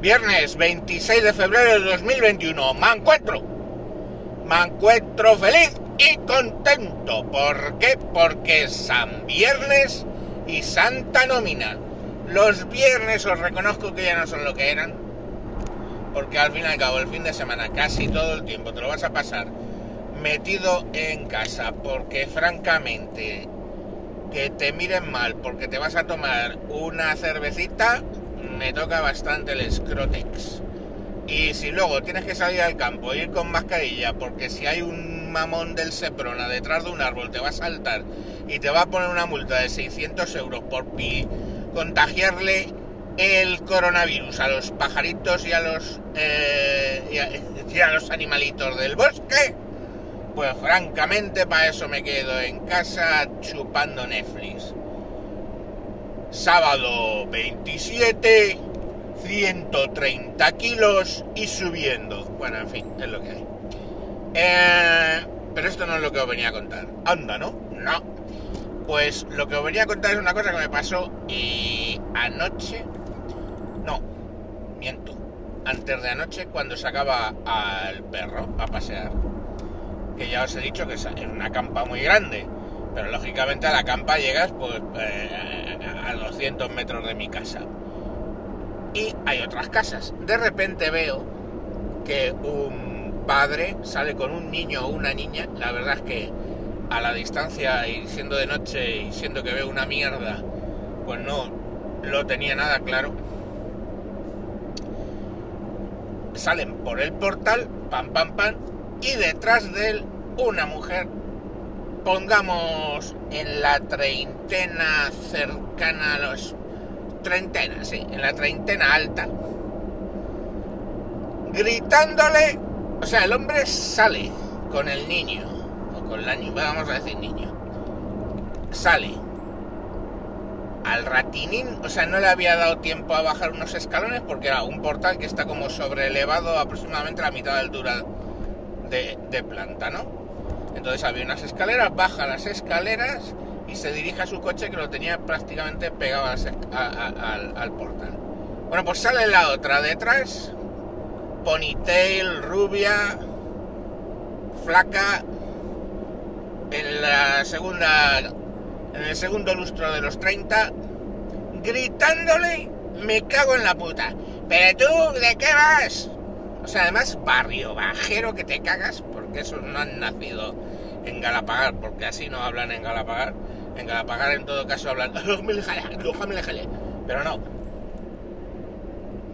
Viernes 26 de febrero de 2021. Me encuentro. Me encuentro feliz y contento. ¿Por qué? Porque es San Viernes y Santa Nómina. Los viernes os reconozco que ya no son lo que eran. Porque al fin y al cabo el fin de semana casi todo el tiempo te lo vas a pasar metido en casa. Porque francamente que te miren mal porque te vas a tomar una cervecita me toca bastante el Scrotex. Y si luego tienes que salir al campo e ir con mascarilla, porque si hay un mamón del Seprona detrás de un árbol te va a saltar y te va a poner una multa de 600 euros por contagiarle el coronavirus a los pajaritos y a los eh, y a los animalitos del bosque, pues francamente para eso me quedo en casa chupando Netflix sábado 27, 130 kilos y subiendo. Bueno, en fin, es lo que hay. Eh, pero esto no es lo que os venía a contar. Anda, ¿no? No. Pues lo que os venía a contar es una cosa que me pasó y anoche... No, miento. Antes de anoche cuando sacaba al perro a pasear. Que ya os he dicho que es una campa muy grande pero lógicamente a la campa llegas pues eh, a 200 metros de mi casa. Y hay otras casas. De repente veo que un padre sale con un niño o una niña. La verdad es que a la distancia y siendo de noche y siendo que veo una mierda, pues no lo tenía nada claro. Salen por el portal, pam, pam, pam, y detrás de él una mujer pongamos en la treintena cercana a los treintena, sí, en la treintena alta, gritándole, o sea, el hombre sale con el niño, o con la niña, vamos a decir niño, sale al ratinín, o sea, no le había dado tiempo a bajar unos escalones porque era un portal que está como sobrelevado aproximadamente a la mitad de altura de, de planta, ¿no? Entonces había unas escaleras, baja las escaleras y se dirige a su coche que lo tenía prácticamente pegado al, portal. Bueno, pues sale la otra detrás, ponytail, rubia, flaca, en la segunda, en el segundo lustro de los 30, gritándole, me cago en la puta. Pero tú, ¿de qué vas? O sea, además barrio bajero que te cagas esos no han nacido en Galapagar, porque así no hablan en Galapagar. En Galapagar en todo caso hablan pero no.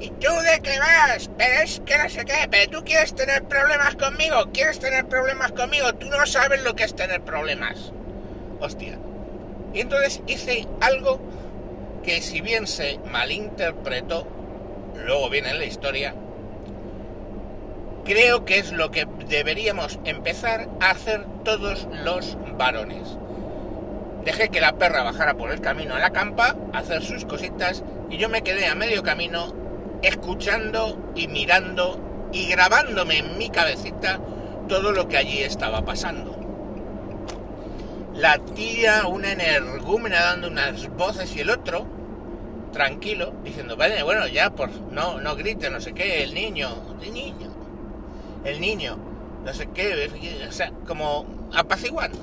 ¿Y tú de qué vas? Pero es que no sé qué, pero tú quieres tener problemas conmigo, quieres tener problemas conmigo, tú no sabes lo que es tener problemas. Hostia. Y entonces hice algo que si bien se malinterpretó, luego viene en la historia, creo que es lo que deberíamos empezar a hacer todos los varones. Dejé que la perra bajara por el camino a la campa, a hacer sus cositas, y yo me quedé a medio camino escuchando y mirando y grabándome en mi cabecita todo lo que allí estaba pasando. La tía, una energúmena dando unas voces y el otro, tranquilo, diciendo, vale, bueno, ya, por no, no grite, no sé qué, el niño, el niño, el niño, no sé qué, o sea, como apaciguando,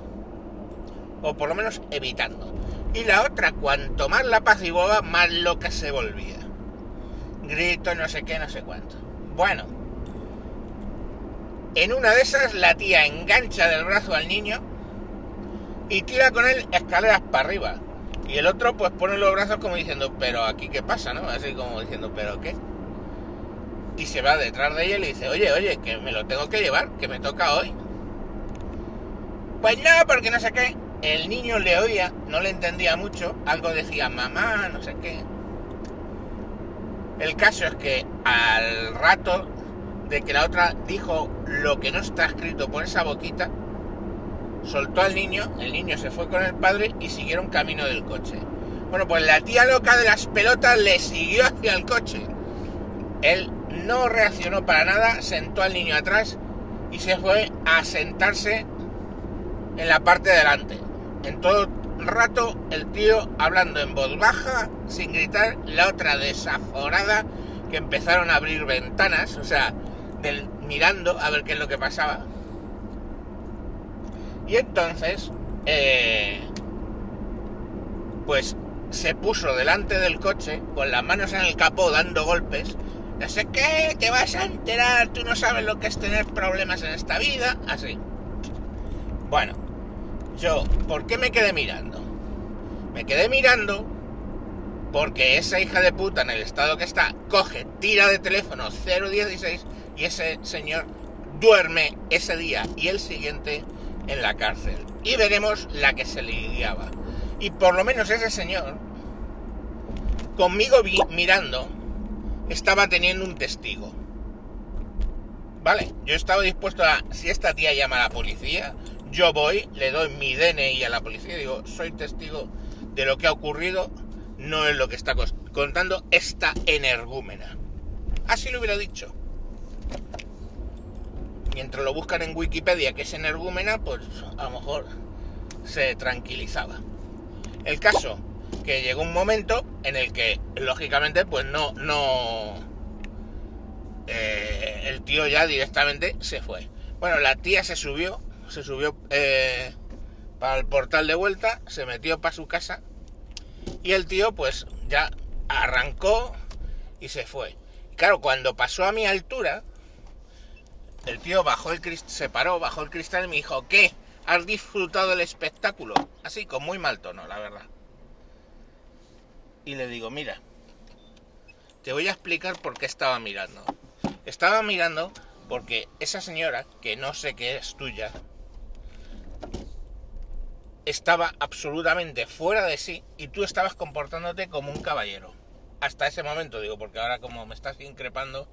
o por lo menos evitando. Y la otra, cuanto más la apaciguaba, más loca se volvía. Grito, no sé qué, no sé cuánto. Bueno, en una de esas la tía engancha del brazo al niño y tira con él escaleras para arriba. Y el otro pues pone los brazos como diciendo, pero aquí qué pasa, ¿no? Así como diciendo, pero qué y se va detrás de ella y le dice, oye, oye, que me lo tengo que llevar, que me toca hoy. Pues no, porque no sé qué. El niño le oía, no le entendía mucho, algo decía mamá, no sé qué. El caso es que al rato de que la otra dijo lo que no está escrito por esa boquita, soltó al niño, el niño se fue con el padre y siguieron camino del coche. Bueno, pues la tía loca de las pelotas le siguió hacia el coche. Él no reaccionó para nada, sentó al niño atrás y se fue a sentarse en la parte de delante. En todo rato el tío hablando en voz baja, sin gritar, la otra desaforada, que empezaron a abrir ventanas, o sea, del, mirando a ver qué es lo que pasaba. Y entonces, eh, pues se puso delante del coche con las manos en el capó dando golpes. No sé qué, te vas a enterar, tú no sabes lo que es tener problemas en esta vida, así. Bueno, yo, ¿por qué me quedé mirando? Me quedé mirando porque esa hija de puta en el estado que está coge, tira de teléfono 016 y ese señor duerme ese día y el siguiente en la cárcel. Y veremos la que se le guiaba. Y por lo menos ese señor, conmigo mirando, estaba teniendo un testigo. Vale, yo estaba dispuesto a, si esta tía llama a la policía, yo voy, le doy mi DNI a la policía y digo, soy testigo de lo que ha ocurrido, no es lo que está contando esta energúmena. Así lo hubiera dicho. Mientras lo buscan en Wikipedia que es energúmena, pues a lo mejor se tranquilizaba. El caso, que llegó un momento en el que, lógicamente, pues no, no... Eh, el tío ya directamente se fue. Bueno, la tía se subió se subió eh, para el portal de vuelta, se metió para su casa y el tío pues ya arrancó y se fue. claro, cuando pasó a mi altura, el tío bajó el se paró, bajó el cristal y me dijo, ¿qué? ¿Has disfrutado del espectáculo? Así, con muy mal tono, la verdad. Y le digo, mira, te voy a explicar por qué estaba mirando. Estaba mirando porque esa señora, que no sé qué es tuya, estaba absolutamente fuera de sí y tú estabas comportándote como un caballero. Hasta ese momento, digo, porque ahora como me estás increpando,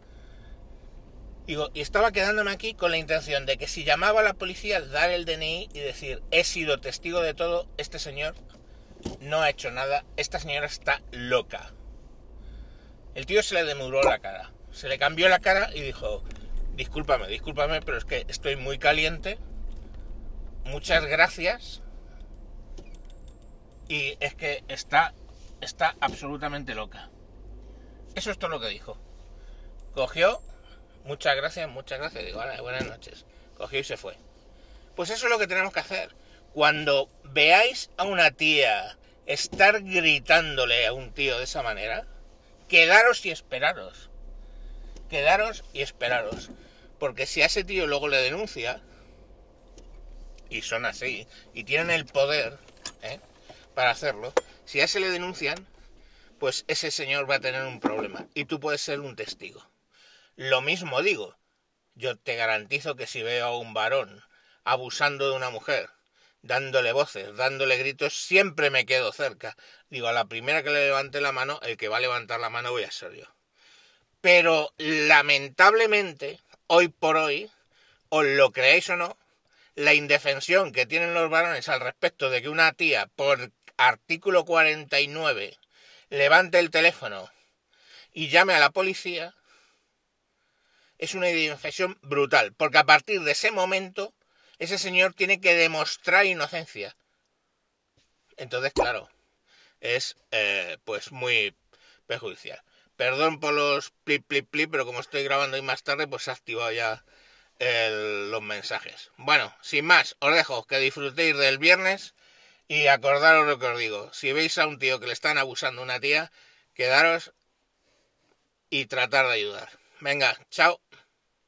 digo, y estaba quedándome aquí con la intención de que si llamaba a la policía, dar el DNI y decir, he sido testigo de todo, este señor no ha hecho nada, esta señora está loca. El tío se le demuró la cara, se le cambió la cara y dijo, discúlpame, discúlpame, pero es que estoy muy caliente, muchas gracias, y es que está, está absolutamente loca. Eso es todo lo que dijo. Cogió, muchas gracias, muchas gracias, digo, buenas noches. Cogió y se fue. Pues eso es lo que tenemos que hacer. Cuando veáis a una tía estar gritándole a un tío de esa manera, quedaros y esperaros. Quedaros y esperaros. Porque si a ese tío luego le denuncia, y son así, y tienen el poder, ¿eh? para hacerlo, si a ese le denuncian, pues ese señor va a tener un problema y tú puedes ser un testigo. Lo mismo digo, yo te garantizo que si veo a un varón abusando de una mujer, dándole voces, dándole gritos, siempre me quedo cerca. Digo, a la primera que le levante la mano, el que va a levantar la mano voy a ser yo. Pero lamentablemente, hoy por hoy, os lo creéis o no, la indefensión que tienen los varones al respecto de que una tía, por artículo 49, levante el teléfono y llame a la policía, es una indefensión brutal, porque a partir de ese momento ese señor tiene que demostrar inocencia. Entonces, claro, es eh, pues muy perjudicial. Perdón por los plip, plip, plip, pero como estoy grabando hoy más tarde, pues se activado ya los mensajes. Bueno, sin más, os dejo que disfrutéis del viernes y acordaros lo que os digo. Si veis a un tío que le están abusando a una tía, quedaros y tratar de ayudar. Venga, chao.